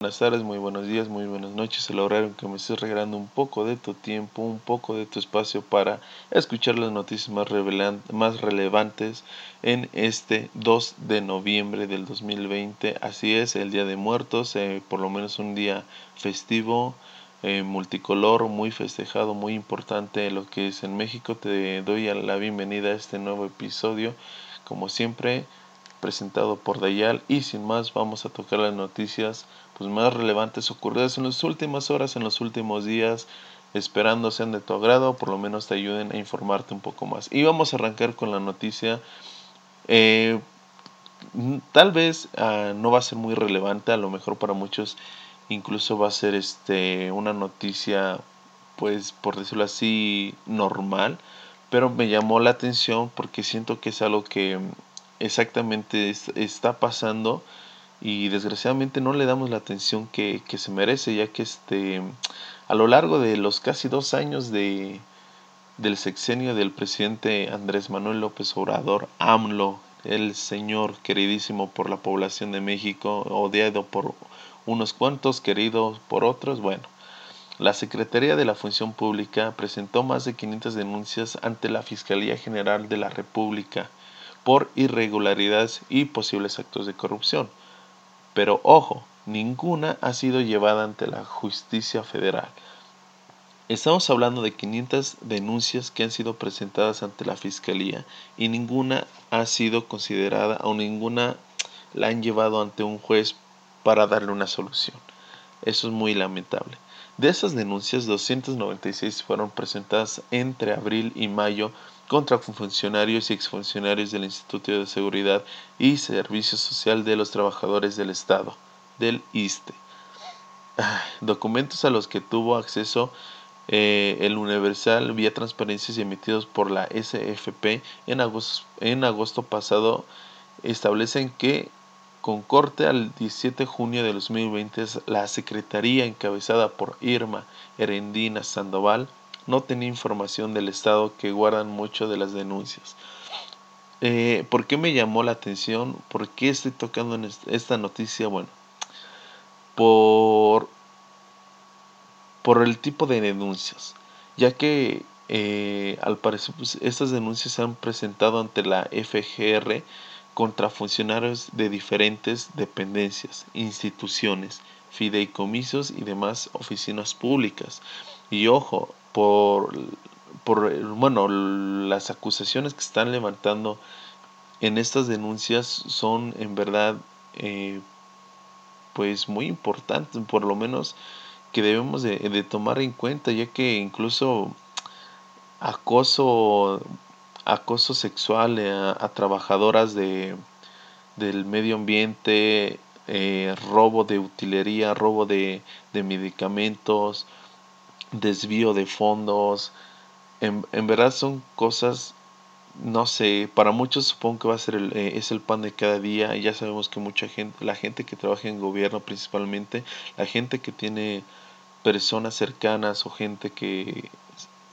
buenas tardes, muy buenos días, muy buenas noches. El horario en que me estés regalando un poco de tu tiempo, un poco de tu espacio para escuchar las noticias más, relevantes en este 2 de noviembre del 2020. Así es, el Día de Muertos, eh, por lo menos un día festivo, eh, multicolor, muy festejado, muy importante lo que es en México. Te doy la bienvenida a este nuevo episodio. Como siempre, presentado por Dayal y sin más vamos a tocar las noticias pues, más relevantes ocurridas en las últimas horas, en los últimos días, esperando sean de tu agrado, por lo menos te ayuden a informarte un poco más. Y vamos a arrancar con la noticia. Eh, tal vez ah, no va a ser muy relevante, a lo mejor para muchos incluso va a ser este una noticia pues por decirlo así normal pero me llamó la atención porque siento que es algo que exactamente está pasando y desgraciadamente no le damos la atención que, se merece, ya que este, a lo largo de los casi dos años de, del sexenio del presidente Andrés Manuel López Obrador, AMLO, el señor queridísimo por la población de México, odiado por unos cuantos, querido por otros, bueno. La Secretaría de la Función Pública presentó más de 500 denuncias ante la Fiscalía General de la República por irregularidades y posibles actos de corrupción. Pero ojo, ninguna ha sido llevada ante la justicia federal. Estamos hablando de 500 denuncias que han sido presentadas ante la fiscalía y ninguna ha sido considerada o ninguna la han llevado ante un juez para darle una solución. Eso es muy lamentable. De esas denuncias, 296 fueron presentadas entre abril y mayo contra funcionarios y exfuncionarios del Instituto de Seguridad y Servicio Social de los Trabajadores del Estado, del ISTE. Documentos a los que tuvo acceso eh, el Universal vía transparencias emitidos por la SFP en agosto, en agosto pasado establecen que con corte al 17 de junio de 2020 la Secretaría encabezada por Irma Erendina Sandoval no tenía información del Estado que guardan mucho de las denuncias. Eh, ¿Por qué me llamó la atención? ¿Por qué estoy tocando en esta noticia? Bueno, por, por el tipo de denuncias, ya que eh, al parecer pues, estas denuncias se han presentado ante la FGR contra funcionarios de diferentes dependencias, instituciones, fideicomisos y demás oficinas públicas. Y ojo, por, por bueno, las acusaciones que están levantando en estas denuncias son en verdad eh, pues muy importantes, por lo menos que debemos de, tomar en cuenta, ya que incluso acoso, acoso sexual a, trabajadoras de, del medio ambiente, eh, robo de utilería, robo de, de medicamentos, desvío de fondos. En, en, verdad son cosas, no sé, para muchos supongo que va a ser el, eh, es el pan de cada día. Y ya sabemos que mucha gente, la gente que trabaja en gobierno principalmente, la gente que tiene personas cercanas o gente que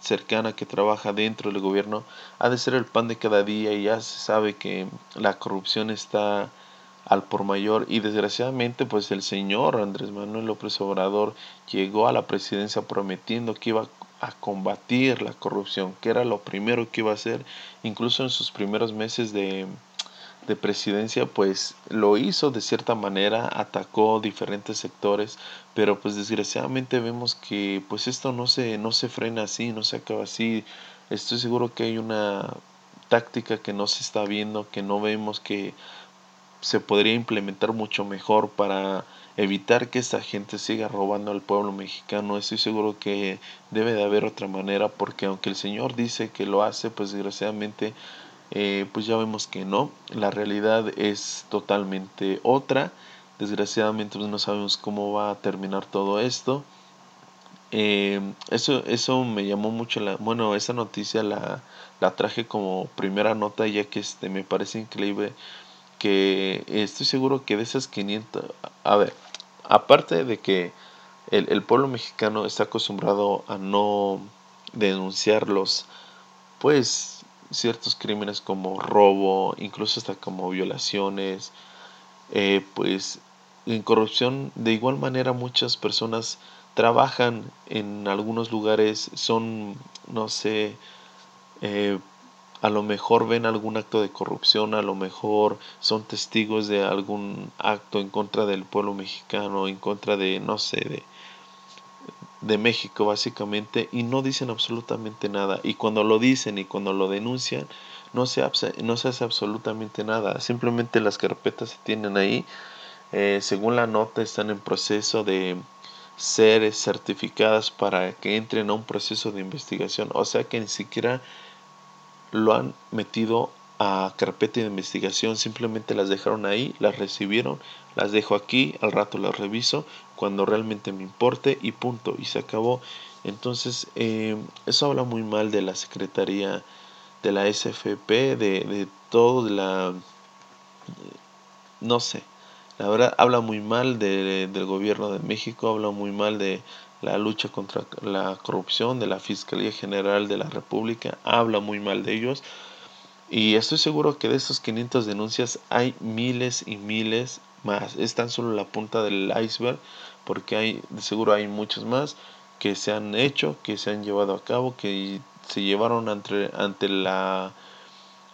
cercana que trabaja dentro del gobierno, ha de ser el pan de cada día y ya se sabe que la corrupción está al por mayor. Y desgraciadamente pues el señor Andrés Manuel López Obrador llegó a la presidencia prometiendo que iba a combatir la corrupción, que era lo primero que iba a hacer, incluso en sus primeros meses de, de presidencia pues lo hizo de cierta manera, atacó diferentes sectores, pero pues desgraciadamente vemos que pues esto no se, no se frena así, no se acaba así, estoy seguro que hay una táctica que no se está viendo, que no vemos que se podría implementar mucho mejor para evitar que esta gente siga robando al pueblo mexicano. Estoy seguro que debe de haber otra manera porque aunque el Señor dice que lo hace, pues desgraciadamente eh, pues ya vemos que no. La realidad es totalmente otra. Desgraciadamente pues no sabemos cómo va a terminar todo esto. Eh, eso, eso me llamó mucho la... Bueno, esa noticia la, la traje como primera nota ya que este, me parece increíble estoy seguro que de esas 500, a ver, aparte de que el, pueblo mexicano está acostumbrado a no denunciar los, pues, ciertos crímenes como robo, incluso hasta como violaciones, eh, pues en corrupción de igual manera muchas personas trabajan en algunos lugares, son, no sé, eh, a lo mejor ven algún acto de corrupción, a lo mejor son testigos de algún acto en contra del pueblo mexicano, en contra de, no sé, de, de México básicamente, y no dicen absolutamente nada. Y cuando lo dicen y cuando lo denuncian, no se, no se hace absolutamente nada. Simplemente las carpetas se tienen ahí. Eh, según la nota, están en proceso de ser certificadas para que entren a un proceso de investigación. O sea que ni siquiera lo han metido a carpeta de investigación, simplemente las dejaron ahí, las recibieron, las dejo aquí, al rato las reviso cuando realmente me importe y punto, y se acabó. Entonces, eh, eso habla muy mal de la Secretaría de la SFP, de, de todo, de la... no sé, la verdad habla muy mal de, del gobierno de México, habla muy mal de la lucha contra la corrupción, de la Fiscalía General de la República, habla muy mal de ellos. Y estoy seguro que de estos 500 denuncias hay miles y miles más. Es tan solo la punta del iceberg, porque hay, de seguro hay muchos más que se han hecho, que se han llevado a cabo, que se llevaron ante, ante la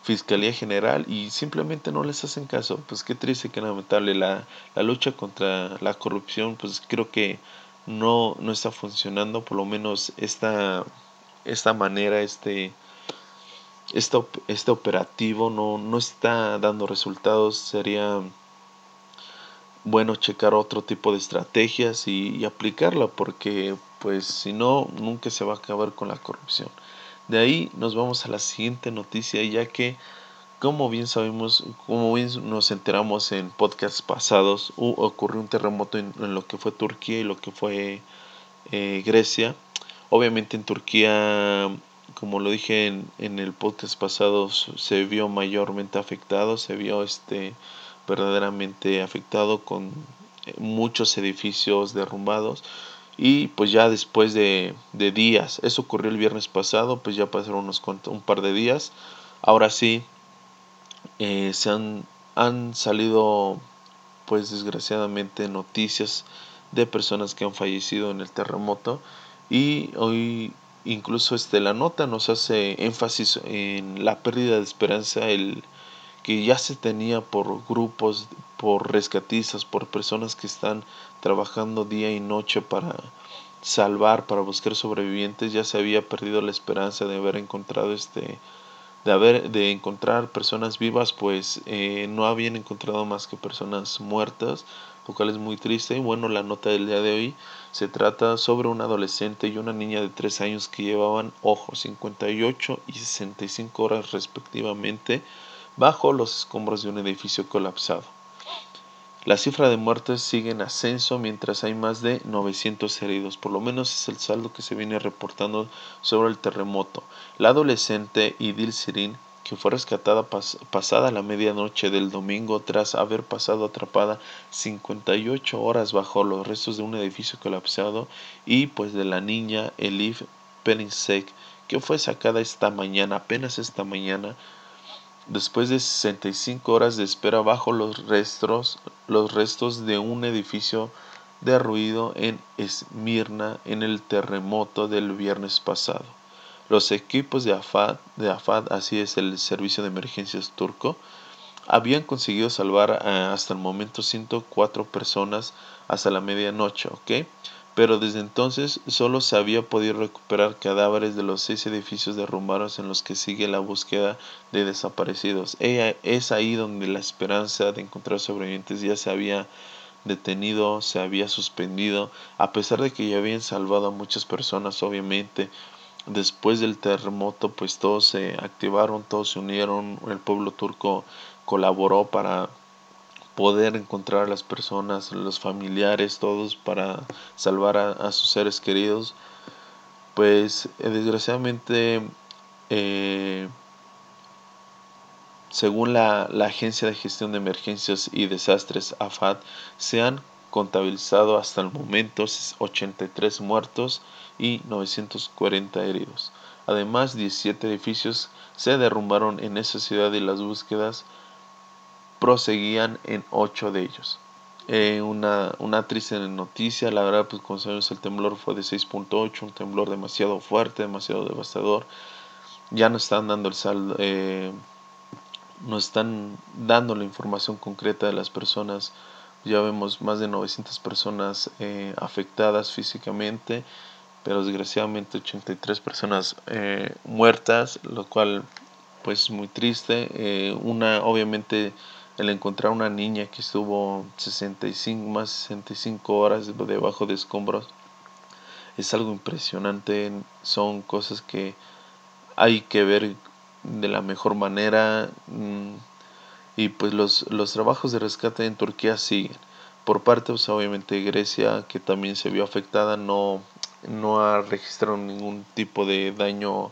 Fiscalía General y simplemente no les hacen caso. Pues qué triste, qué lamentable. La, la lucha contra la corrupción, pues creo que no, no está funcionando, por lo menos esta, esta manera, este, este, este operativo no, no está dando resultados. Sería bueno checar otro tipo de estrategias y, aplicarla porque pues si no nunca se va a acabar con la corrupción. De ahí nos vamos a la siguiente noticia ya que como bien sabemos, como bien nos enteramos en podcasts pasados, ocurrió un terremoto en, lo que fue Turquía y lo que fue eh, Grecia. Obviamente en Turquía, como lo dije en, en, el podcast pasado, se vio mayormente afectado, se vio este verdaderamente afectado con eh, muchos edificios derrumbados y pues ya después de, de días, eso ocurrió el viernes pasado, pues ya pasaron unos un par de días, ahora sí eh, se han, han salido pues desgraciadamente noticias de personas que han fallecido en el terremoto. Y hoy incluso este la nota nos hace énfasis en la pérdida de esperanza el que ya se tenía por grupos, por rescatistas, por personas que están trabajando día y noche para salvar, para buscar sobrevivientes, ya se había perdido la esperanza de haber encontrado este, de haber, de encontrar personas vivas, pues eh, no habían encontrado más que personas muertas, lo cual es muy triste. Y bueno, la nota del día de hoy se trata sobre un adolescente y una niña de 3 años que llevaban, ojo, 58 y 65 horas respectivamente bajo los escombros de un edificio colapsado. La cifra de muertes sigue en ascenso mientras hay más de 900 heridos, por lo menos es el saldo que se viene reportando sobre el terremoto. La adolescente Idil Sirin, que fue rescatada pasada la medianoche del domingo tras haber pasado atrapada 58 horas bajo los restos de un edificio colapsado, y pues de la niña Elif Peninsek, que fue sacada esta mañana, apenas esta mañana, Después de 65 horas de espera bajo los restos, los restos de un edificio derruido en Esmirna en el terremoto del viernes pasado. Los equipos de AFAD, así es el servicio de emergencias turco, habían conseguido salvar hasta el momento 104 personas hasta la medianoche, ¿ok? Pero desde entonces solo se había podido recuperar cadáveres de los seis edificios derrumbados en los que sigue la búsqueda de desaparecidos. Es ahí donde la esperanza de encontrar sobrevivientes ya se había detenido, se había suspendido, a pesar de que ya habían salvado a muchas personas, obviamente. Después del terremoto, pues todos se activaron, todos se unieron, el pueblo turco colaboró para poder encontrar a las personas, los familiares, todos para salvar a, sus seres queridos, pues eh, desgraciadamente, eh, según la, la, Agencia de Gestión de Emergencias y Desastres, AFAD, se han contabilizado hasta el momento 83 muertos y 940 heridos. Además, 17 edificios se derrumbaron en esa ciudad y las búsquedas proseguían en ocho de ellos. eh, una, una triste noticia, la verdad, pues como sabemos el temblor fue de 6.8, un temblor demasiado fuerte, demasiado devastador. Ya nos están dando el saldo, eh, están dando la información concreta de las personas. Ya vemos más de 900 personas eh, afectadas físicamente, pero desgraciadamente 83 personas muertas, lo cual pues muy triste. una obviamente el encontrar una niña que estuvo 65, más 65 horas debajo de escombros es algo impresionante, son cosas que hay que ver de la mejor manera mm, y pues los, los trabajos de rescate en Turquía siguen. Por parte, pues, obviamente, Grecia, que también se vio afectada, no, no ha registrado ningún tipo de daño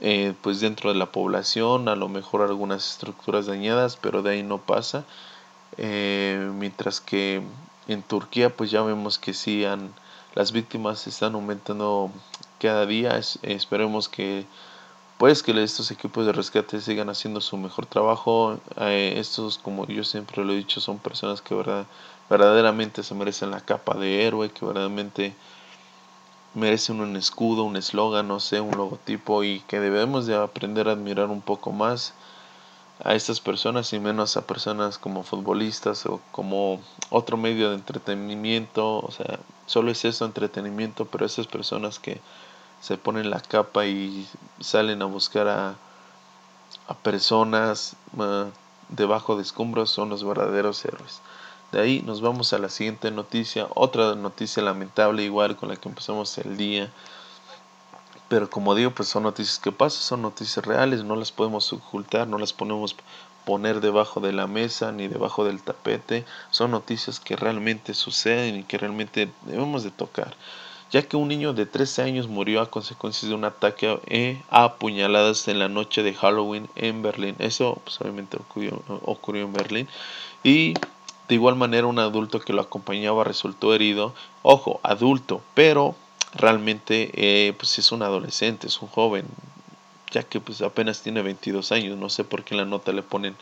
eh, pues dentro de la población, a lo mejor algunas estructuras dañadas, pero de ahí no pasa. Eh, mientras que en Turquía pues ya vemos que sí han, las víctimas están aumentando cada día. esperemos que pues que estos equipos de rescate sigan haciendo su mejor trabajo. Eh, estos, como yo siempre lo he dicho, son personas que verdad, verdaderamente se merecen la capa de héroe, que verdaderamente merecen un escudo, un eslogan, no sé, un logotipo y que debemos de aprender a admirar un poco más a estas personas y menos a personas como futbolistas o como otro medio de entretenimiento, o sea, solo es eso entretenimiento, pero esas personas que se ponen la capa y salen a buscar a, a personas ah, debajo de escombros son los verdaderos héroes. De ahí nos vamos a la siguiente noticia, otra noticia lamentable igual con la que empezamos el día. Pero como digo, pues son noticias que pasan, son noticias reales, no las podemos ocultar, no las podemos poner debajo de la mesa ni debajo del tapete. Son noticias que realmente suceden y que realmente debemos de tocar. Ya que un niño de 13 años murió a consecuencia de un ataque a apuñaladas en la noche de Halloween en Berlín. Eso pues, obviamente ocurrió, ocurrió en Berlín. Y de igual manera, un adulto que lo acompañaba resultó herido. Ojo, adulto, pero realmente eh, pues es un adolescente, es un joven, ya que pues apenas tiene 22 años. No sé por qué en la nota le ponen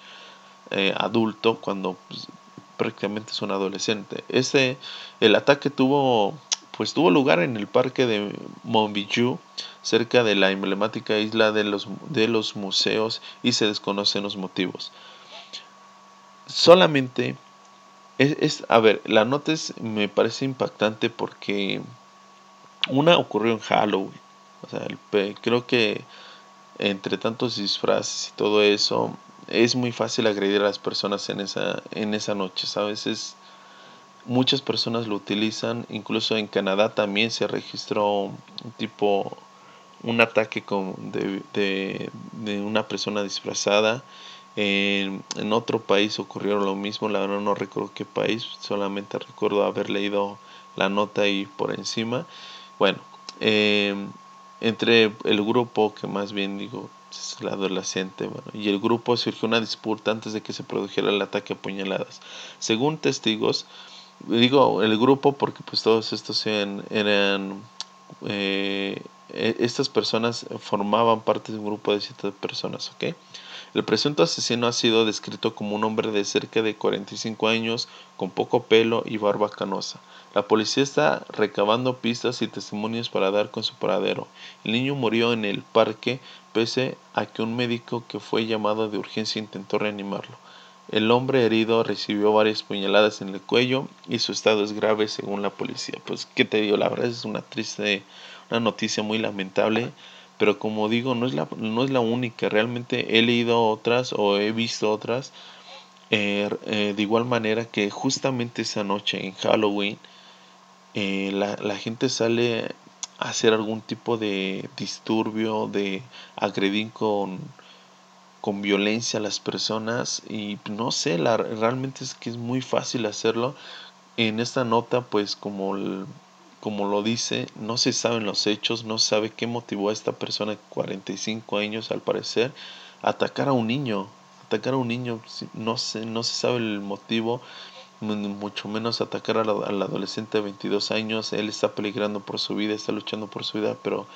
eh, adulto cuando pues, prácticamente es un adolescente. Este, el ataque tuvo pues tuvo lugar en el parque de Monbijou, cerca de la emblemática isla de los, de los museos y se desconocen los motivos. Solamente es, a ver, la nota me parece impactante porque una ocurrió en Halloween. O sea, creo que entre tantos disfraces y todo eso, es muy fácil agredir a las personas en esa, en esa noche, ¿sabes? Es, muchas personas lo utilizan, incluso en Canadá también se registró un tipo, un ataque con, de, de, de una persona disfrazada en, otro país ocurrió lo mismo, la verdad no recuerdo qué país, solamente recuerdo haber leído la nota ahí por encima. Bueno, em, entre el grupo, que más bien digo, es el adolescente, bueno, y el grupo surgió una disputa antes de que se produjera el ataque a puñaladas. Según testigos, digo el grupo porque pues todos estos eran, eran eh, e, estas personas formaban parte de un grupo de siete personas, ¿ok? El presunto asesino ha sido descrito como un hombre de cerca de 45 años, con poco pelo y barba canosa. La policía está recabando pistas y testimonios para dar con su paradero. El niño murió en el parque pese a que un médico que fue llamado de urgencia intentó reanimarlo. El hombre herido recibió varias puñaladas en el cuello y su estado es grave según la policía. Pues, ¿qué te digo? La verdad es una triste, una noticia muy lamentable pero como digo, no es la, no es la única, realmente he leído otras o he visto otras, eh, eh, de igual manera que justamente esa noche en Halloween, eh, la, la, gente sale a hacer algún tipo de disturbio, de agredir con, con violencia a las personas y no sé, la, realmente es que es muy fácil hacerlo. En esta nota, pues como como lo dice, no se saben los hechos, no se sabe qué motivó a esta persona de 45 años al parecer a atacar a un niño, atacar a un niño, no se, no se sabe el motivo, mucho menos atacar al, adolescente de 22 años, él está peligrando por su vida, está luchando por su vida, pero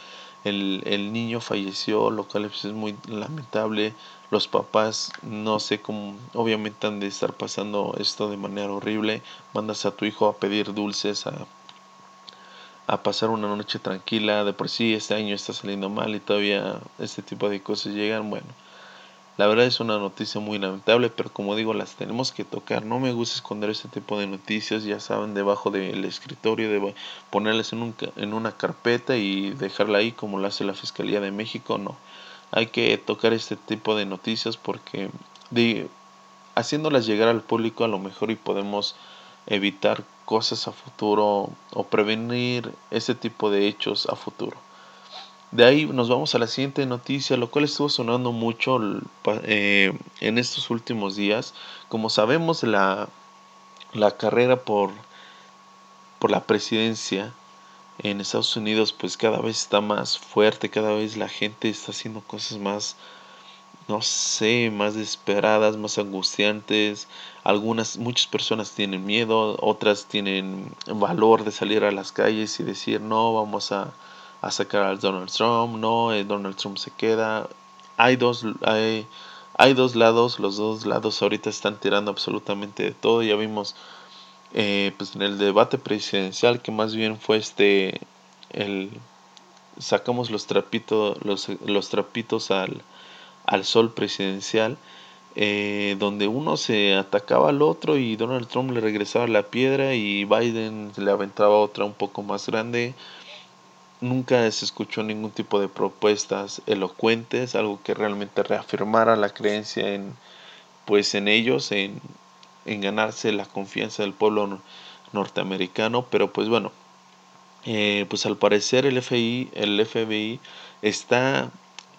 el, el niño falleció, lo cual es muy lamentable. Los papás, no sé cómo, obviamente han de estar pasando esto de manera horrible. Mandas a tu hijo a pedir dulces, a, a pasar una noche tranquila. De por sí este año está saliendo mal y todavía este tipo de cosas llegan. Bueno, la verdad es una noticia muy lamentable, pero como digo, las tenemos que tocar. No me gusta esconder este tipo de noticias, ya saben, debajo del escritorio, de ponerlas en, un, en una carpeta y dejarla ahí como lo hace la Fiscalía de México. No, hay que tocar este tipo de noticias porque de, haciéndolas llegar al público a lo mejor y podemos evitar cosas a futuro o prevenir ese tipo de hechos a futuro. De ahí nos vamos a la siguiente noticia, lo cual estuvo sonando mucho eh, en estos últimos días. Como sabemos, la, la carrera por, por la presidencia en Estados Unidos pues cada vez está más fuerte, cada vez la gente está haciendo cosas más, no sé, más desesperadas, más angustiantes. Algunas, muchas personas tienen miedo, otras tienen valor de salir a las calles y decir, no, vamos a a sacar al Donald Trump, no, Donald Trump se queda. Hay dos, hay, hay dos lados, los dos lados ahorita están tirando absolutamente de todo. Ya vimos eh, pues en el debate presidencial que más bien fue este, el, sacamos los trapitos, los, los trapitos al, al sol presidencial. Eh, donde uno se atacaba al otro y Donald Trump le regresaba la piedra y Biden le aventaba otra un poco más grande nunca se escuchó ningún tipo de propuestas elocuentes, algo que realmente reafirmara la creencia en pues en ellos, en, en ganarse la confianza del pueblo norteamericano, pero pues bueno, eh, pues al parecer el FBI, el FBI está,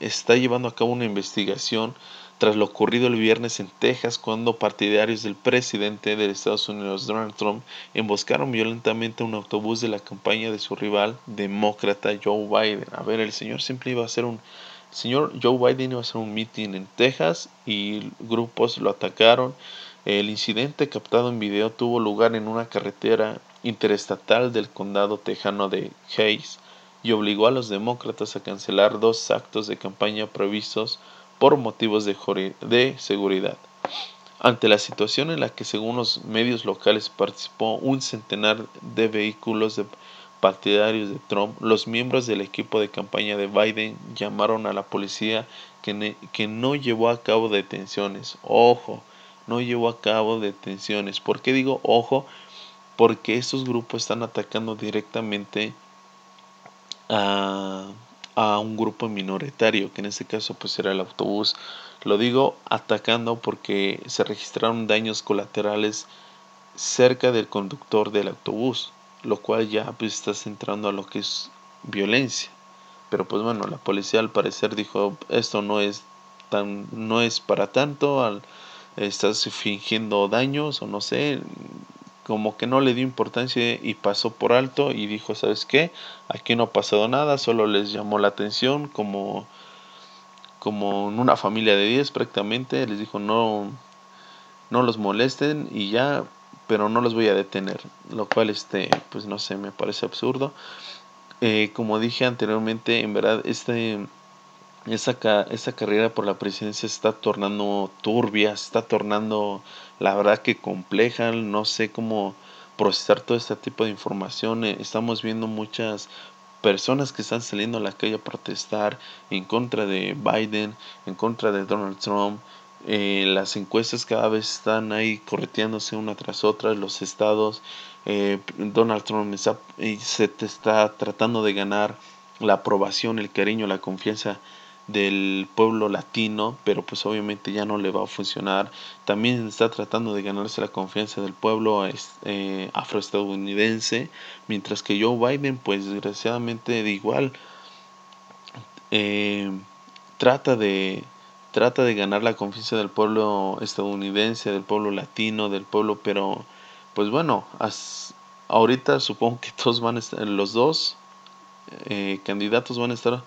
está llevando a cabo una investigación tras lo ocurrido el viernes en Texas cuando partidarios del presidente de Estados Unidos Donald Trump emboscaron violentamente un autobús de la campaña de su rival demócrata Joe Biden. A ver, el señor siempre iba a hacer un el señor Joe Biden iba a hacer un meeting en Texas y grupos lo atacaron. El incidente captado en video tuvo lugar en una carretera interestatal del condado tejano de Hayes y obligó a los demócratas a cancelar dos actos de campaña previstos por motivos de, seguridad. Ante la situación en la que según los medios locales participó un centenar de vehículos de partidarios de Trump, los miembros del equipo de campaña de Biden llamaron a la policía que, que no llevó a cabo detenciones. Ojo, no llevó a cabo detenciones. ¿Por qué digo ojo? Porque estos grupos están atacando directamente a a un grupo minoritario, que en este caso pues era el autobús. Lo digo atacando porque se registraron daños colaterales cerca del conductor del autobús, lo cual ya pues está centrando a lo que es violencia. Pero pues bueno, la policía al parecer dijo, esto no es tan no es para tanto, al, estás fingiendo daños o no sé, como que no le dio importancia y pasó por alto y dijo, ¿sabes qué? Aquí no ha pasado nada, solo les llamó la atención como, como una familia de 10 prácticamente, les dijo no, no los molesten y ya, pero no los voy a detener, lo cual este, pues no sé, me parece absurdo. Eh, como dije anteriormente, en verdad este, esta, esta carrera por la presidencia está tornando turbia, está tornando la verdad que compleja, no sé cómo procesar todo este tipo de información. Eh, estamos viendo muchas personas que están saliendo a la calle a protestar en contra de Biden, en contra de Donald Trump. Eh, las encuestas cada vez están ahí correteándose una tras otra, los estados. Eh, Donald Trump se te está tratando de ganar la aprobación, el cariño, la confianza del pueblo latino, pero pues obviamente ya no le va a funcionar. También está tratando de ganarse la confianza del pueblo eh, afroestadounidense, mientras que Joe Biden, pues desgraciadamente de igual, eh, trata de trata de ganar la confianza del pueblo estadounidense, del pueblo latino, del pueblo, pero pues bueno, ahorita supongo que todos van a estar, los dos eh, candidatos van a estar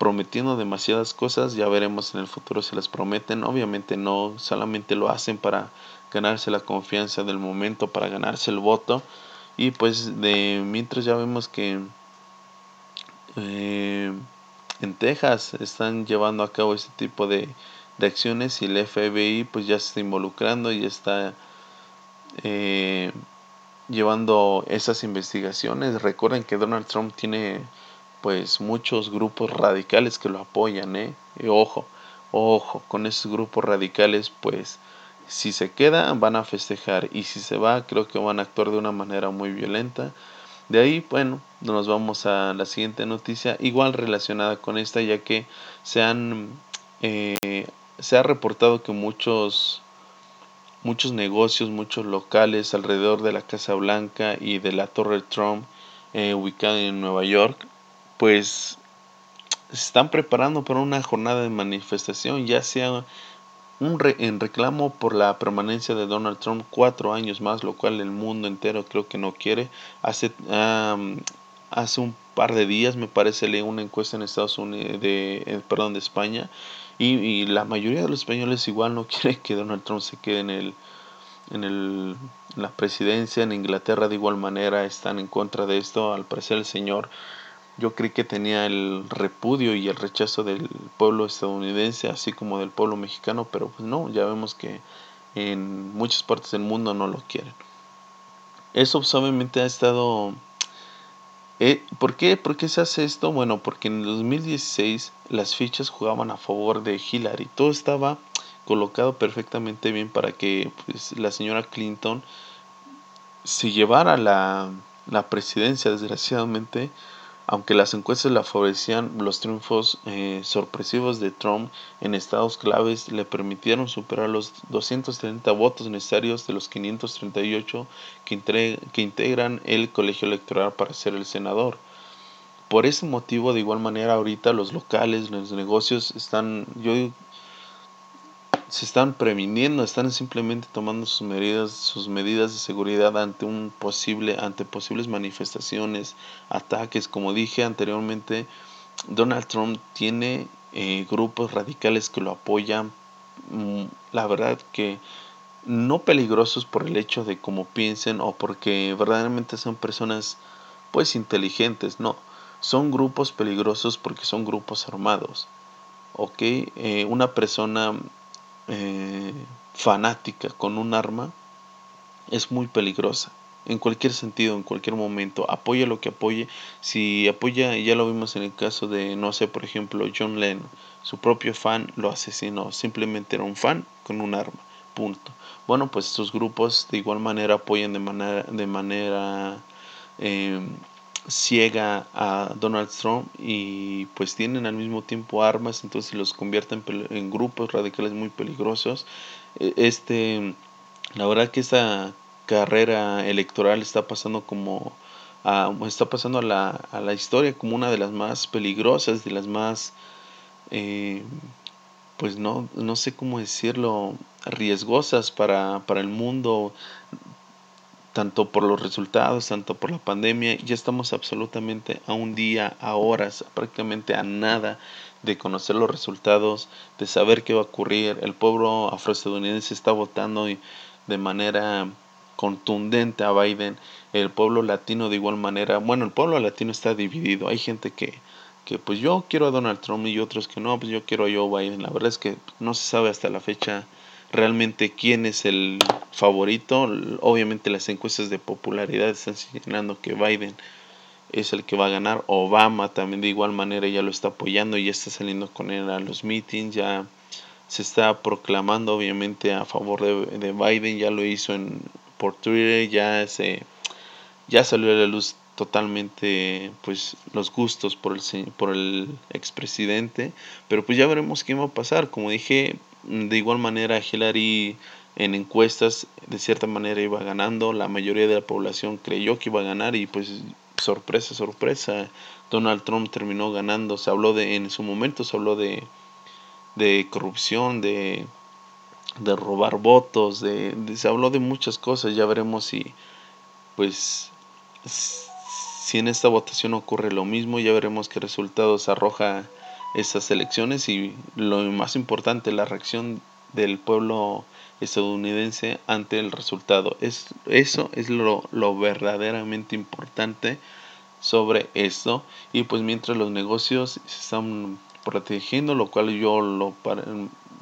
prometiendo demasiadas cosas, ya veremos en el futuro si las prometen, obviamente no, solamente lo hacen para ganarse la confianza del momento, para ganarse el voto, y pues de mientras ya vemos que eh, en Texas están llevando a cabo este tipo de, de acciones y el FBI pues ya se está involucrando y está eh, llevando esas investigaciones. Recuerden que Donald Trump tiene pues muchos grupos radicales que lo apoyan, ¿eh? Ojo, ojo, con esos grupos radicales pues si se queda van a festejar y si se va creo que van a actuar de una manera muy violenta. De ahí, bueno, nos vamos a la siguiente noticia, igual relacionada con esta, ya que se han eh, se ha reportado que muchos muchos negocios, muchos locales alrededor de la Casa Blanca y de la Torre Trump eh, ubicada en Nueva York, pues se están preparando para una jornada de manifestación, ya sea un en reclamo por la permanencia de Donald Trump cuatro años más, lo cual el mundo entero creo que no quiere. Hace, hace un par de días me parece leí una encuesta en Estados Unidos, de, eh, perdón, de España, y, la mayoría de los españoles igual no quiere que Donald Trump se quede en el en el, la presidencia en Inglaterra de igual manera están en contra de esto al parecer el señor yo creí que tenía el repudio y el rechazo del pueblo estadounidense así como del pueblo mexicano pero pues no ya vemos que en muchas partes del mundo no lo quieren eso obviamente ha estado eh, ¿por, qué? ¿Por qué se hace esto? Bueno, porque en el 2016 las fichas jugaban a favor de Hillary. Todo estaba colocado perfectamente bien para que pues, la señora Clinton se llevara la, la presidencia. Desgraciadamente, aunque las encuestas la favorecían, los triunfos eh, sorpresivos de Trump en estados claves le permitieron superar los 230 votos necesarios de los 538 que, que integran el colegio electoral para ser el senador. Por ese motivo, de igual manera, ahorita los locales, los negocios están, yo se están previniendo, están simplemente tomando sus medidas, sus medidas de seguridad ante un posible, ante posibles manifestaciones, ataques. Como dije anteriormente, Donald Trump tiene eh, grupos radicales que lo apoyan. Mm, la verdad que no peligrosos por el hecho de cómo piensen o porque verdaderamente son personas pues inteligentes, no. Son grupos peligrosos porque son grupos armados. Ok, eh, una persona eh, fanática con un arma es muy peligrosa. En cualquier sentido, en cualquier momento, apoya lo que apoye. Si apoya, ya lo vimos en el caso de, no sé, por ejemplo, John Lennon, su propio fan lo asesinó. Simplemente era un fan con un arma. Punto. Bueno, pues estos grupos de igual manera apoyan de manera, de manera eh, ciega a Donald Trump y pues tienen al mismo tiempo armas, entonces los convierten en grupos radicales muy peligrosos. E, este, la verdad que esta carrera electoral está pasando como a, está pasando a la, a la historia como una de las más peligrosas, de las más eh, pues no, no sé cómo decirlo, riesgosas para, para el mundo tanto por los resultados, tanto por la pandemia, ya estamos absolutamente a un día, a horas, prácticamente a nada de conocer los resultados, de saber qué va a ocurrir. El pueblo afroestadounidense está votando de manera contundente a Biden. El pueblo latino de igual manera, bueno, el pueblo latino está dividido. Hay gente que, que pues yo quiero a Donald Trump y otros que no, pues yo quiero a Joe Biden. La verdad es que no se sabe hasta la fecha realmente quién es el favorito. Obviamente las encuestas de popularidad están señalando que Biden es el que va a ganar. Obama también de igual manera ya lo está apoyando, y ya está saliendo con él a los meetings, ya se está proclamando obviamente a favor de, Biden, ya lo hizo en, por Twitter, ya se ya salió a la luz totalmente pues los gustos por el por el expresidente, pero pues ya veremos qué va a pasar. Como dije, de igual manera, Hillary en encuestas de cierta manera iba ganando, la mayoría de la población creyó que iba a ganar y pues sorpresa, sorpresa, Donald Trump terminó ganando, se habló de, en su momento se habló de, de corrupción, de, de robar votos, de, se habló de muchas cosas, ya veremos si pues si en esta votación ocurre lo mismo, ya veremos qué resultados arroja estas elecciones y lo más importante, la reacción del pueblo estadounidense ante el resultado. Es, eso es lo, lo verdaderamente importante sobre esto y pues mientras los negocios se están protegiendo, lo cual yo lo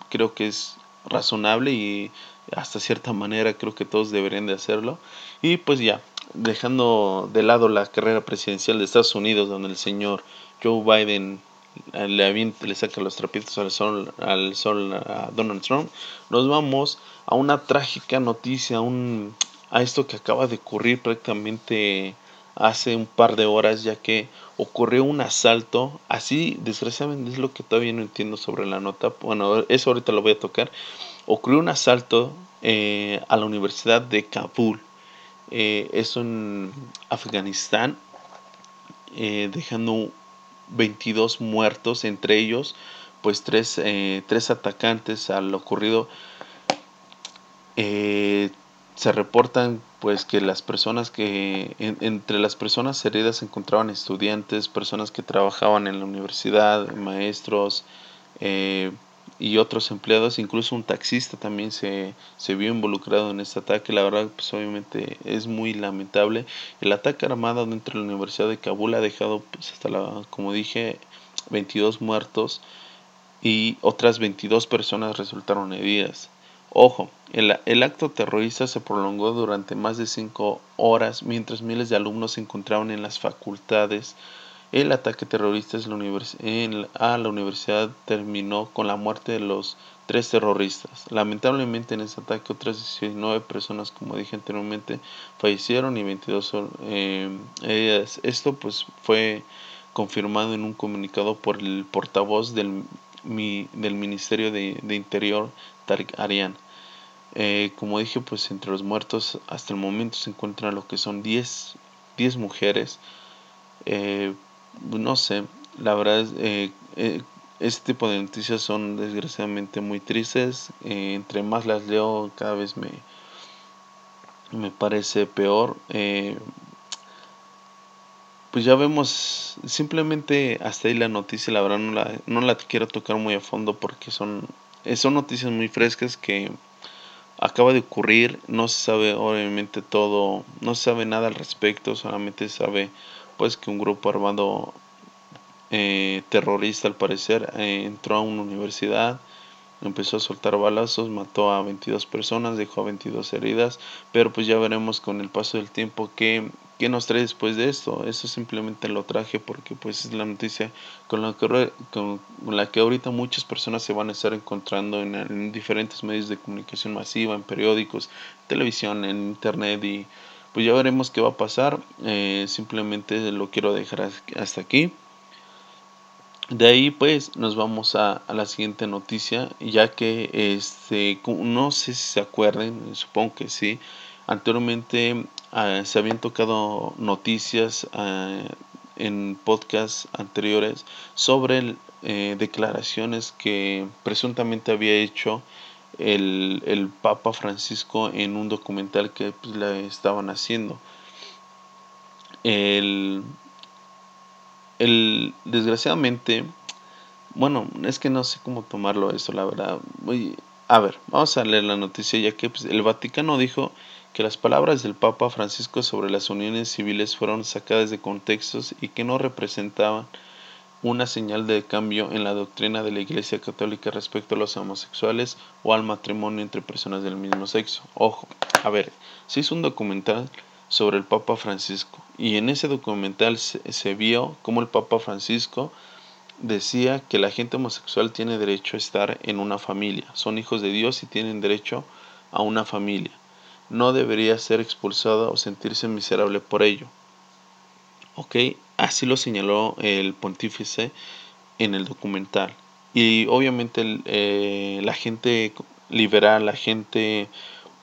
creo que es razonable y hasta cierta manera creo que todos deberían de hacerlo. Y pues ya, dejando de lado la carrera presidencial de Estados Unidos, donde el señor Joe Biden le, le saca los trapitos al sol, al sol a Donald Trump, nos vamos a una trágica noticia, un, a esto que acaba de ocurrir prácticamente hace un par de horas, ya que ocurrió un asalto, así desgraciadamente es lo que todavía no entiendo sobre la nota, bueno, eso ahorita lo voy a tocar, ocurrió un asalto eh, a la Universidad de Kabul, eh, eso en Afganistán, eh, dejando 22 muertos, entre ellos pues tres, tres atacantes a lo ocurrido. se reportan pues que las personas que entre las personas heridas se encontraban estudiantes, personas que trabajaban en la universidad, maestros eh, y otros empleados, incluso un taxista también se, se vio involucrado en este ataque. La verdad, pues obviamente es muy lamentable. El ataque armado dentro de la Universidad de Kabul ha dejado, pues hasta la, como dije, 22 muertos y otras 22 personas resultaron heridas. Ojo, el, acto terrorista se prolongó durante más de cinco horas mientras miles de alumnos se encontraban en las facultades. El ataque terrorista a la universidad terminó con la muerte de los tres terroristas. Lamentablemente en ese ataque otras 19 personas, como dije anteriormente, fallecieron y 22 eh, Esto pues fue confirmado en un comunicado por el portavoz del, del Ministerio de, de Interior, Tariq Arian. Eh, como dije, pues entre los muertos hasta el momento se encuentran lo que son 10, 10 mujeres. Eh, no sé, la verdad es, eh, este tipo de noticias son desgraciadamente muy tristes. entre más las leo, cada vez me, me parece peor. pues ya vemos, simplemente hasta ahí la noticia, la verdad no la, no la quiero tocar muy a fondo porque son, son noticias muy frescas que acaba de ocurrir, no se sabe obviamente todo, no se sabe nada al respecto, solamente se sabe pues que un grupo armado eh, terrorista al parecer eh, entró a una universidad, empezó a soltar balazos, mató a 22 personas, dejó a 22 heridas, pero pues ya veremos con el paso del tiempo que ¿Qué nos trae después de esto? Eso simplemente lo traje porque pues es la noticia con la que, con la que ahorita muchas personas se van a estar encontrando en, diferentes medios de comunicación masiva, en periódicos, televisión, en internet y pues ya veremos qué va a pasar. Eh, simplemente lo quiero dejar hasta aquí. De ahí pues nos vamos a, la siguiente noticia, ya que este, no sé si se acuerden, supongo que sí, anteriormente Ah, se habían tocado noticias ah, en podcasts anteriores sobre eh, declaraciones que presuntamente había hecho el, Papa Francisco en un documental que pues, le estaban haciendo. El, el, desgraciadamente, bueno, es que no sé cómo tomarlo eso, la verdad. a ver, vamos a leer la noticia ya que pues, el Vaticano dijo que las palabras del Papa Francisco sobre las uniones civiles fueron sacadas de contextos y que no representaban una señal de cambio en la doctrina de la Iglesia Católica respecto a los homosexuales o al matrimonio entre personas del mismo sexo. Ojo, a ver, se hizo un documental sobre el Papa Francisco y en ese documental se, vio cómo el Papa Francisco decía que la gente homosexual tiene derecho a estar en una familia, son hijos de Dios y tienen derecho a una familia no debería ser expulsado o sentirse miserable por ello. ¿Ok? Así lo señaló el pontífice en el documental. Y obviamente eh, la gente liberal, la gente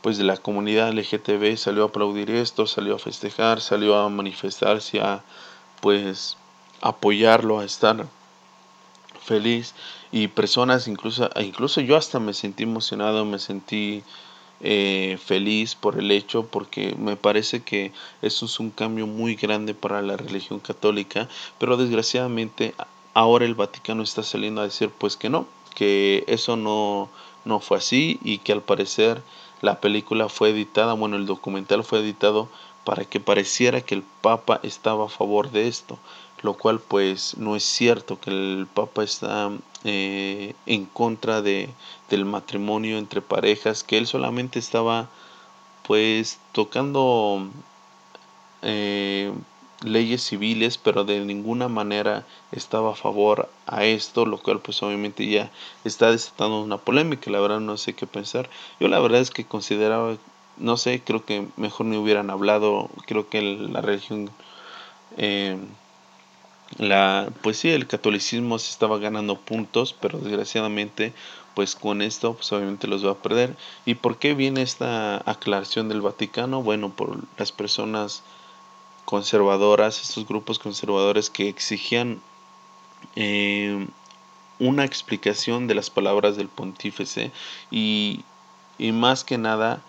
pues de la comunidad LGTB salió a aplaudir esto, salió a festejar, salió a manifestarse, a pues apoyarlo, a estar feliz y personas incluso incluso yo hasta me sentí emocionado, me sentí eh, feliz por el hecho porque me parece que eso es un cambio muy grande para la religión católica pero desgraciadamente ahora el Vaticano está saliendo a decir pues que no que eso no no fue así y que al parecer la película fue editada bueno el documental fue editado para que pareciera que el Papa estaba a favor de esto, lo cual pues no es cierto que el Papa está eh, en contra de, del matrimonio entre parejas, que él solamente estaba pues tocando eh, leyes civiles, pero de ninguna manera estaba a favor a esto, lo cual pues obviamente ya está desatando una polémica, la verdad no sé qué pensar. Yo la verdad es que consideraba, no sé, creo que mejor ni hubieran hablado, creo que la religión, eh, la, pues sí, el catolicismo se estaba ganando puntos, pero desgraciadamente pues con esto pues obviamente los va a perder. ¿Y por qué viene esta aclaración del Vaticano? Bueno, por las personas conservadoras, estos grupos conservadores que exigían eh, una explicación de las palabras del pontífice y, y más que nada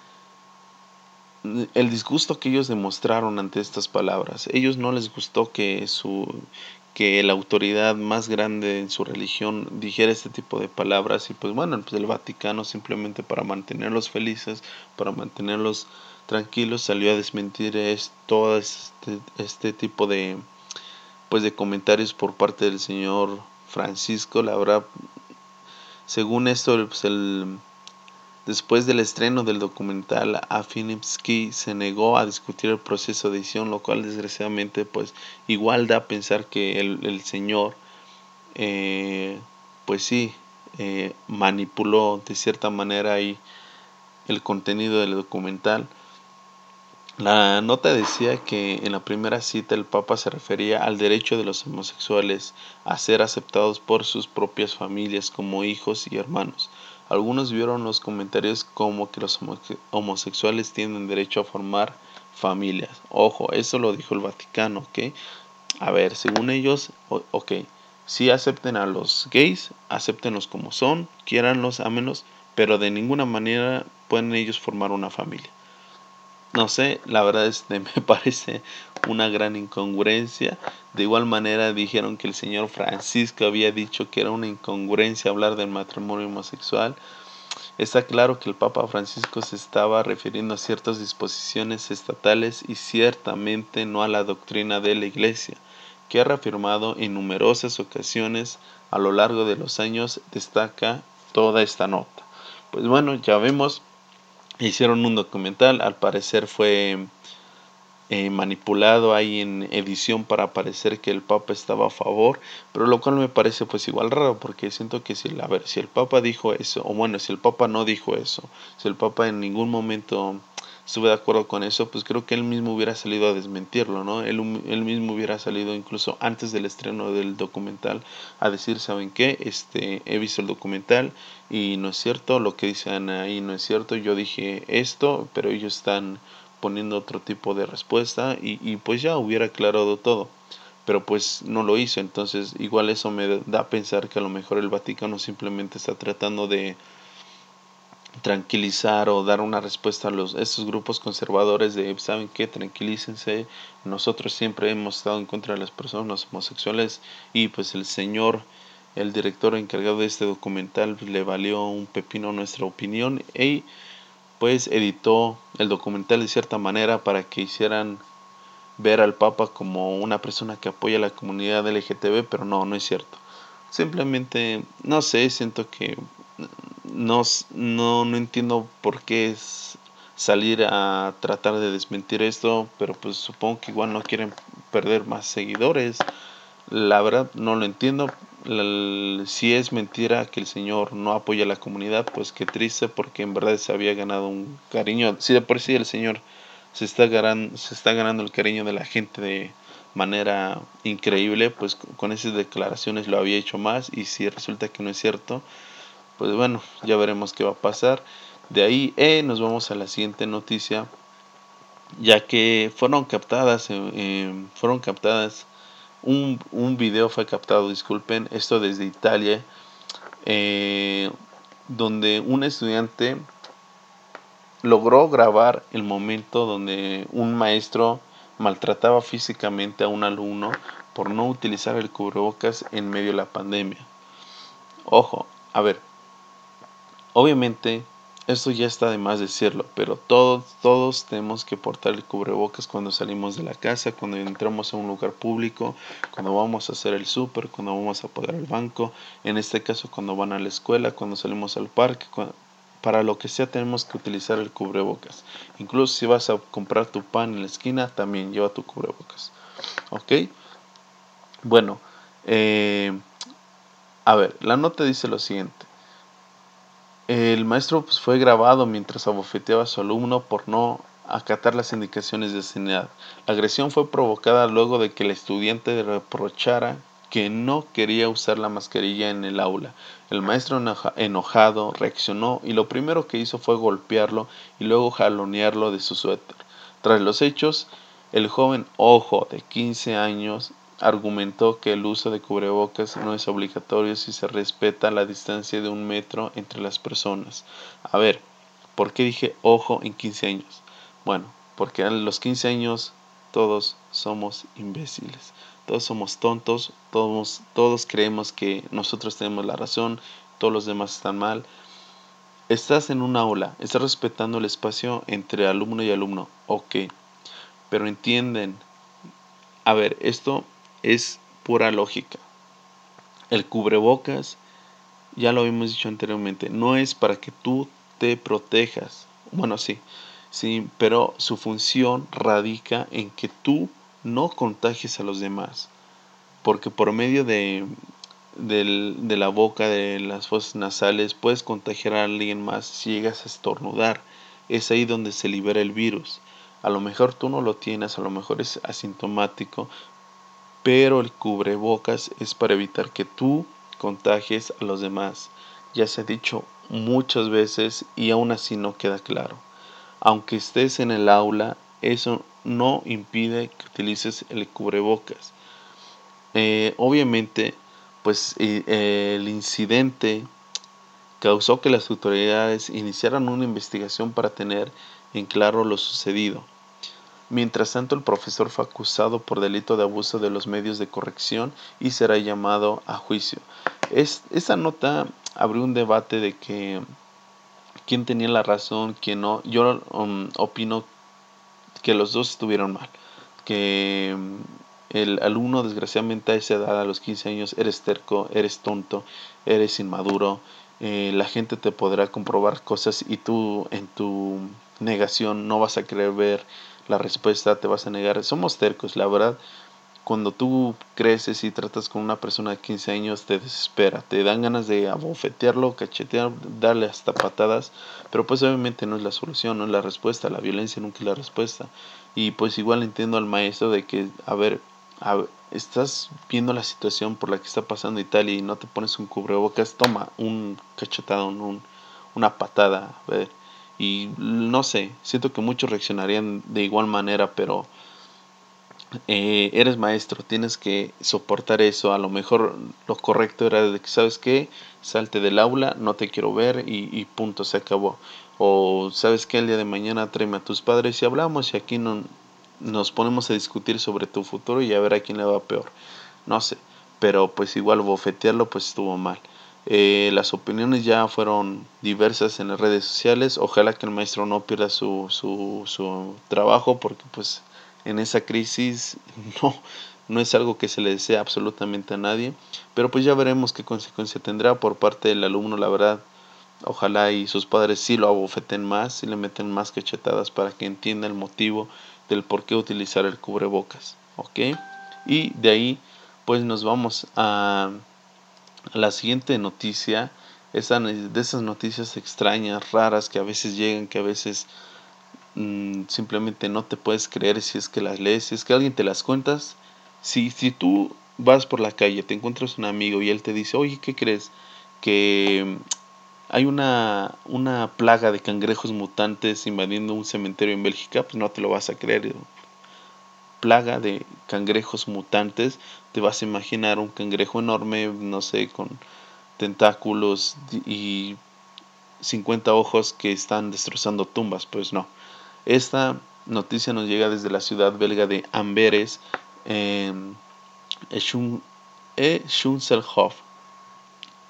el disgusto que ellos demostraron ante estas palabras. Ellos no les gustó que su que la autoridad más grande en su religión dijera este tipo de palabras y pues bueno, pues el Vaticano simplemente para mantenerlos felices, para mantenerlos tranquilo salió a desmentir es, todo este, este, tipo de pues de comentarios por parte del señor Francisco la verdad según esto pues el, después del estreno del documental Afinipski se negó a discutir el proceso de edición lo cual desgraciadamente pues igual da a pensar que el, señor eh, pues sí eh, manipuló de cierta manera ahí el contenido del documental la nota decía que en la primera cita el Papa se refería al derecho de los homosexuales a ser aceptados por sus propias familias como hijos y hermanos. Algunos vieron los comentarios como que los homosexuales tienen derecho a formar familias. Ojo, eso lo dijo el Vaticano, ¿ok? A ver, según ellos, ok, si acepten a los gays, acéptenlos como son, quiéranlos, ámenlos, pero de ninguna manera pueden ellos formar una familia no sé, la verdad este, me parece una gran incongruencia. De igual manera dijeron que el señor Francisco había dicho que era una incongruencia hablar del matrimonio homosexual. Está claro que el Papa Francisco se estaba refiriendo a ciertas disposiciones estatales y ciertamente no a la doctrina de la Iglesia, que ha reafirmado en numerosas ocasiones a lo largo de los años, destaca toda esta nota. Pues bueno, ya vemos hicieron un documental, al parecer fue eh, manipulado ahí en edición para parecer que el Papa estaba a favor, pero lo cual me parece pues igual raro, porque siento que si, a ver, si el Papa dijo eso, o bueno, si el Papa no dijo eso, si el Papa en ningún momento estuve de acuerdo con eso, pues creo que él mismo hubiera salido a desmentirlo, ¿no? Él, él, mismo hubiera salido incluso antes del estreno del documental a decir, ¿saben qué? Este, he visto el documental y no es cierto, lo que dicen ahí no es cierto, yo dije esto, pero ellos están poniendo otro tipo de respuesta y, y pues ya hubiera aclarado todo. Pero pues no lo hizo, entonces igual eso me da a pensar que a lo mejor el Vaticano simplemente está tratando de tranquilizar o dar una respuesta a los estos grupos conservadores de saben qué tranquilícense nosotros siempre hemos estado en contra de las personas homosexuales y pues el señor el director encargado de este documental le valió un pepino nuestra opinión y pues editó el documental de cierta manera para que hicieran ver al Papa como una persona que apoya a la comunidad LGTB, pero no, no es cierto. Simplemente, no sé, siento que no, no, no entiendo por qué es salir a tratar de desmentir esto, pero pues supongo que igual no quieren perder más seguidores. La verdad no lo entiendo. si es mentira que el Señor no apoya a la comunidad, pues qué triste porque en verdad se había ganado un cariño. Si de por sí el Señor se está ganando, se está ganando el cariño de la gente de manera increíble, pues con esas declaraciones lo había hecho más y si resulta que no es cierto, pues bueno, ya veremos qué va a pasar. De ahí eh, nos vamos a la siguiente noticia, ya que fueron captadas, eh, eh, fueron captadas, un, un, video fue captado, disculpen, esto desde Italia, donde un estudiante logró grabar el momento donde un maestro maltrataba físicamente a un alumno por no utilizar el cubrebocas en medio de la pandemia. Ojo, a ver, Obviamente esto ya está de más decirlo, pero todos, todos tenemos que portar el cubrebocas cuando salimos de la casa, cuando entramos a un lugar público, cuando vamos a hacer el súper, cuando vamos a pagar el banco, en este caso cuando van a la escuela, cuando salimos al parque, para lo que sea tenemos que utilizar el cubrebocas. Incluso si vas a comprar tu pan en la esquina, también lleva tu cubrebocas. ¿Ok? Bueno, eh, a ver, la nota dice lo siguiente. El maestro pues, fue grabado mientras abofeteaba a su alumno por no acatar las indicaciones de sanidad. La agresión fue provocada luego de que el estudiante reprochara que no quería usar la mascarilla en el aula. El maestro enojado reaccionó y lo primero que hizo fue golpearlo y luego jalonearlo de su suéter. Tras los hechos, el joven Ojo de 15 años argumentó que el uso de cubrebocas no es obligatorio si se respeta la distancia de un metro entre las personas. A ver, ¿por qué dije ojo en 15 años? Bueno, porque a los 15 años todos somos imbéciles, todos somos tontos, todos, todos creemos que nosotros tenemos la razón, todos los demás están mal. Estás en un aula, estás respetando el espacio entre alumno y alumno, ok, pero entienden, a ver, esto es pura lógica. El cubrebocas, ya lo habíamos dicho anteriormente, no es para que tú te protejas. Bueno, sí, sí, pero su función radica en que tú no contagies a los demás. Porque por medio de, de la boca, de las fosas nasales, puedes contagiar a alguien más si llegas a estornudar. Es ahí donde se libera el virus. A lo mejor tú no lo tienes, a lo mejor es asintomático, pero el cubrebocas es para evitar que tú contagies a los demás. Ya se ha dicho muchas veces y aún así no queda claro. Aunque estés en el aula, eso no impide que utilices el cubrebocas. Eh, obviamente, pues eh, el incidente causó que las autoridades iniciaran una investigación para tener en claro lo sucedido. Mientras tanto, el profesor fue acusado por delito de abuso de los medios de corrección y será llamado a juicio. Es, esa nota abrió un debate de que quién tenía la razón, quién no. Yo um, opino que los dos estuvieron mal. Que um, el alumno, desgraciadamente, a esa edad, a los 15 años, eres terco, eres tonto, eres inmaduro. Eh, la gente te podrá comprobar cosas y tú en tu negación no vas a querer ver la respuesta, te vas a negar. Somos tercos, la verdad. Cuando tú creces y tratas con una persona de 15 años, te desespera, te dan ganas de abofetearlo, cachetear, darle hasta patadas, pero pues obviamente no es la solución, no es la respuesta, la violencia nunca es la respuesta. Y pues igual entiendo al maestro de que, a ver, estás viendo la situación por la que está pasando Italia y no te pones un cubrebocas, toma un cachetado, un, una patada, a ver y no sé, siento que muchos reaccionarían de igual manera, pero eh, eres maestro, tienes que soportar eso. A lo mejor lo correcto era de que, ¿sabes qué? Salte del aula, no te quiero ver y, punto, se acabó. O, ¿sabes qué? El día de mañana tráeme a tus padres y hablamos y aquí no, nos ponemos a discutir sobre tu futuro y a ver a quién le va peor. No sé, pero pues igual bofetearlo pues estuvo mal. Eh, las opiniones ya fueron diversas en las redes sociales. Ojalá que el maestro no pierda su, su, su trabajo porque pues en esa crisis no, no es algo que se le desea absolutamente a nadie. Pero pues ya veremos qué consecuencia tendrá por parte del alumno, la verdad. Ojalá y sus padres sí lo abofeten más, y le meten más cachetadas para que entienda el motivo del por qué utilizar el cubrebocas. ¿Ok? Y de ahí pues nos vamos a la siguiente noticia es de esas noticias extrañas, raras, que a veces llegan, que a veces mm, simplemente no te puedes creer si es que las lees, si es que alguien te las cuentas. Si, si tú vas por la calle, te encuentras un amigo y él te dice, oye, ¿qué crees? Que hay una, una plaga de cangrejos mutantes invadiendo un cementerio en Bélgica, pues no te lo vas a creer plaga de cangrejos mutantes, te vas a imaginar un cangrejo enorme, no sé, con tentáculos y 50 ojos que están destrozando tumbas. Pues no. Esta noticia nos llega desde la ciudad belga de Amberes, en Schunselhof.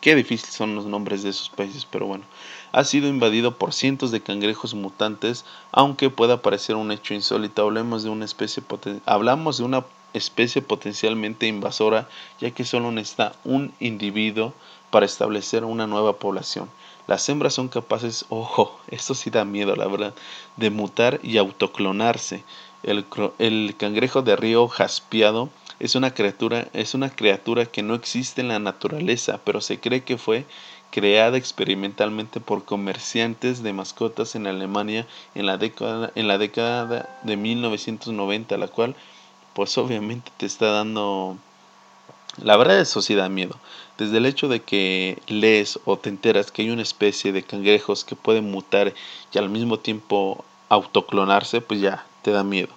Qué difíciles son los nombres de esos países, pero bueno. Ha sido invadido por cientos de cangrejos mutantes, aunque pueda parecer un hecho insólito, hablamos de una especie, hablamos de una especie potencialmente invasora, ya que solo necesita un individuo para establecer una nueva población. Las hembras son capaces, ojo, esto sí da miedo, la verdad, de mutar y autoclonarse. El, el cangrejo de río jaspiado es una criatura, es una criatura que no existe en la naturaleza, pero se cree que fue creada experimentalmente por comerciantes de mascotas en Alemania en la década, en la década de 1990, la cual pues obviamente te está dando... La verdad eso sí da miedo. Desde el hecho de que lees o te enteras que hay una especie de cangrejos que pueden mutar y al mismo tiempo autoclonarse, pues ya te da miedo.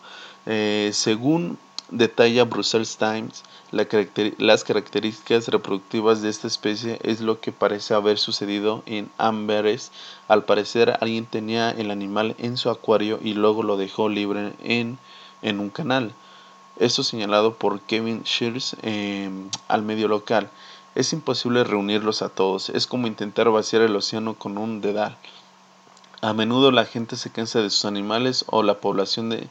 Eh, según detalla Brussels Times, las características reproductivas de esta especie es lo que parece haber sucedido en Amberes. Al parecer alguien tenía el animal en su acuario y luego lo dejó libre en, en un canal. Esto señalado por Kevin Shears em, al medio local. Es imposible reunirlos a todos, es como intentar vaciar el océano con un dedal. A menudo la gente se cansa de sus animales o la población de,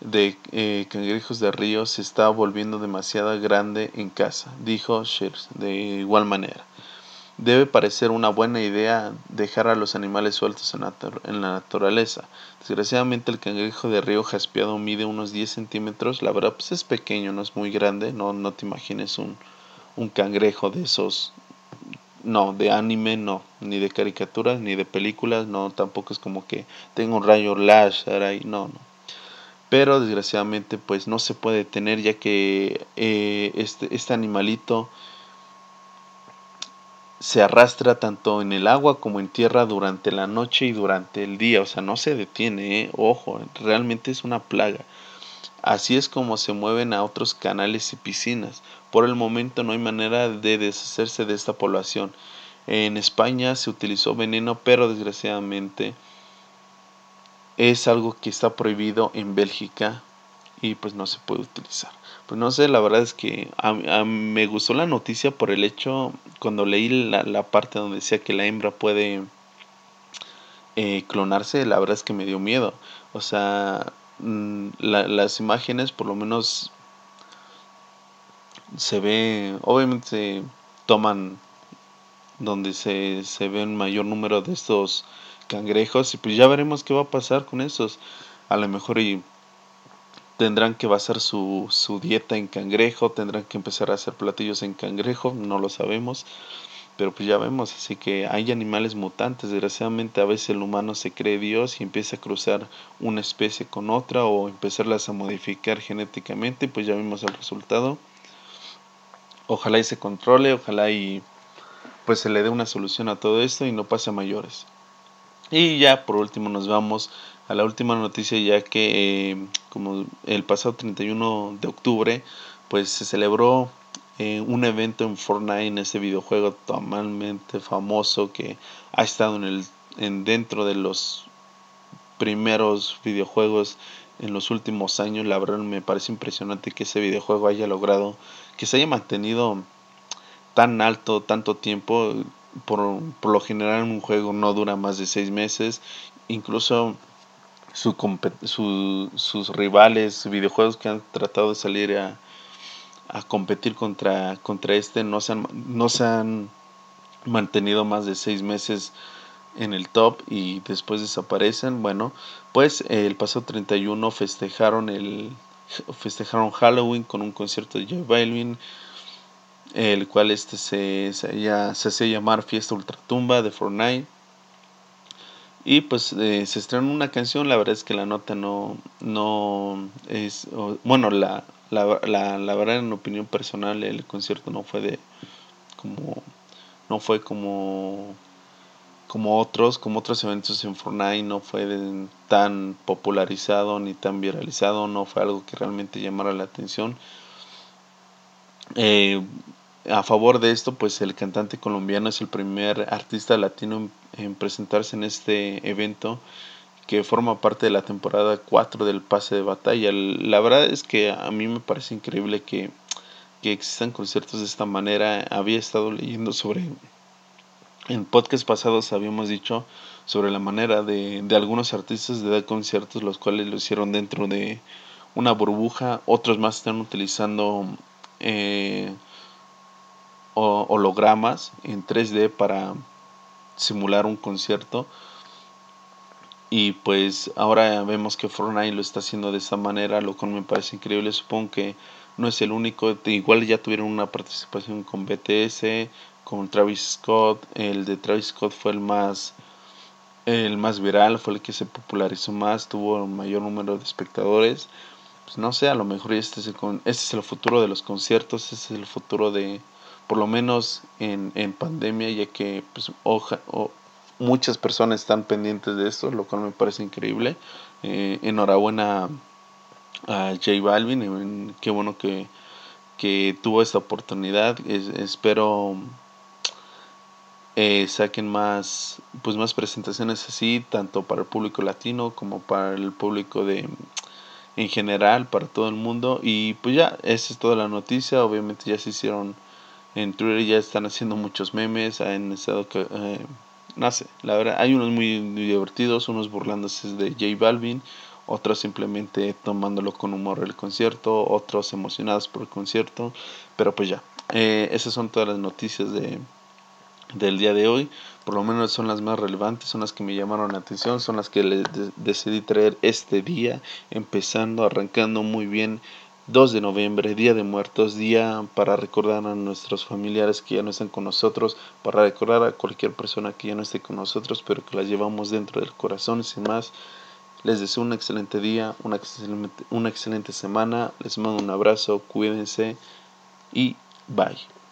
de eh, cangrejos de río se está volviendo demasiado grande en casa, dijo Shears de igual manera. Debe parecer una buena idea dejar a los animales sueltos en, la naturaleza. Desgraciadamente el cangrejo de río jaspeado mide unos 10 centímetros. La verdad pues es pequeño, no es muy grande. No, no te imagines un, un cangrejo de esos. No, de anime no. Ni de caricaturas, ni de películas. No, tampoco es como que tenga un rayo láser ahí. No, no pero desgraciadamente pues no se puede tener ya que eh, este, este animalito se arrastra tanto en el agua como en tierra durante la noche y durante el día, o sea, no se detiene, ¿eh? ojo, realmente es una plaga. Así es como se mueven a otros canales y piscinas. Por el momento no hay manera de deshacerse de esta población. En España se utilizó veneno, pero desgraciadamente es algo que está prohibido en Bélgica y pues no se puede utilizar. Pues no sé, la verdad es que me gustó la noticia por el hecho, cuando leí la, parte donde decía que la hembra puede eh, clonarse, la verdad es que me dio miedo. O sea, mm, las imágenes por lo menos se ve, obviamente toman donde se, se ve un mayor número de estos cangrejos y pues ya veremos qué va a pasar con esos. A lo mejor y tendrán que basar su, su dieta en cangrejo, tendrán que empezar a hacer platillos en cangrejo, no lo sabemos. Pero pues ya vemos, así que hay animales mutantes. Desgraciadamente a veces el humano se cree Dios y empieza a cruzar una especie con otra o empezarlas a modificar genéticamente. Pues ya vimos el resultado. Ojalá y se controle, ojalá y pues se le dé una solución a todo esto y no pase a mayores. Y ya por último nos vamos a la última noticia ya que eh, como el pasado 31 de octubre pues se celebró eh, un evento en Fortnite en ese videojuego totalmente famoso que ha estado en el en dentro de los primeros videojuegos en los últimos años. La verdad me parece impresionante que ese videojuego haya logrado que se haya mantenido tan alto tanto tiempo por, por lo general un juego no dura más de seis meses. Incluso su, su, sus rivales, videojuegos que han tratado de salir a, a competir contra, contra este, no se, han, no se han mantenido más de seis meses en el top y después desaparecen. Bueno, pues el pasado 31 festejaron el festejaron Halloween con un concierto de J Balvin, el cual este se, se, ya, se hace llamar Fiesta Ultratumba de Fortnite. Y pues eh, se estrenó una canción, la verdad es que la nota no, no es, bueno, la, la, la, la, verdad en opinión personal el concierto no fue de, como, no fue como, como otros, como otros eventos en Fortnite, no fue tan popularizado ni tan viralizado, no fue algo que realmente llamara la atención. Eh, a favor de esto, pues el cantante colombiano es el primer artista latino en, presentarse en este evento que forma parte de la temporada 4 del pase de batalla. La verdad es que a mí me parece increíble que, que existan conciertos de esta manera. Había estado leyendo sobre En podcast pasados habíamos dicho sobre la manera de, de algunos artistas de dar conciertos, los cuales lo hicieron dentro de una burbuja, otros más están utilizando eh, hologramas en 3D para simular un concierto. Y pues ahora vemos que Fortnite lo está haciendo de esta manera, lo cual me parece increíble. Supongo que no es el único. Igual ya tuvieron una participación con BTS, con Travis Scott. El de Travis Scott fue el más el más viral, fue el que se popularizó más, tuvo un mayor número de espectadores. Pues no sé, a lo mejor este es el, este es el futuro de los conciertos, este es el futuro de, por lo menos en, en pandemia, ya que pues, muchas personas están pendientes de esto, lo cual me parece increíble. Eh, enhorabuena a J Balvin, qué bueno que, que tuvo esta oportunidad. espero eh, saquen más pues más presentaciones así tanto para el público latino como para el público de en general para todo el mundo y pues ya esa es toda la noticia obviamente ya se hicieron en Twitter ya están haciendo muchos memes han estado eh, la verdad hay unos muy, divertidos unos burlándose de J Balvin otros simplemente tomándolo con humor el concierto otros emocionados por el concierto pero pues ya eh, esas son todas las noticias de del día de hoy, por lo menos son las más relevantes, son las que me llamaron la atención, son las que les decidí traer este día, empezando, arrancando muy bien 2 de noviembre, Día de Muertos, día para recordar a nuestros familiares que ya no están con nosotros, para recordar a cualquier persona que ya no esté con nosotros, pero que las llevamos dentro del corazón, sin más. Les deseo un excelente día, una excelente, una excelente semana, les mando un abrazo, cuídense y bye.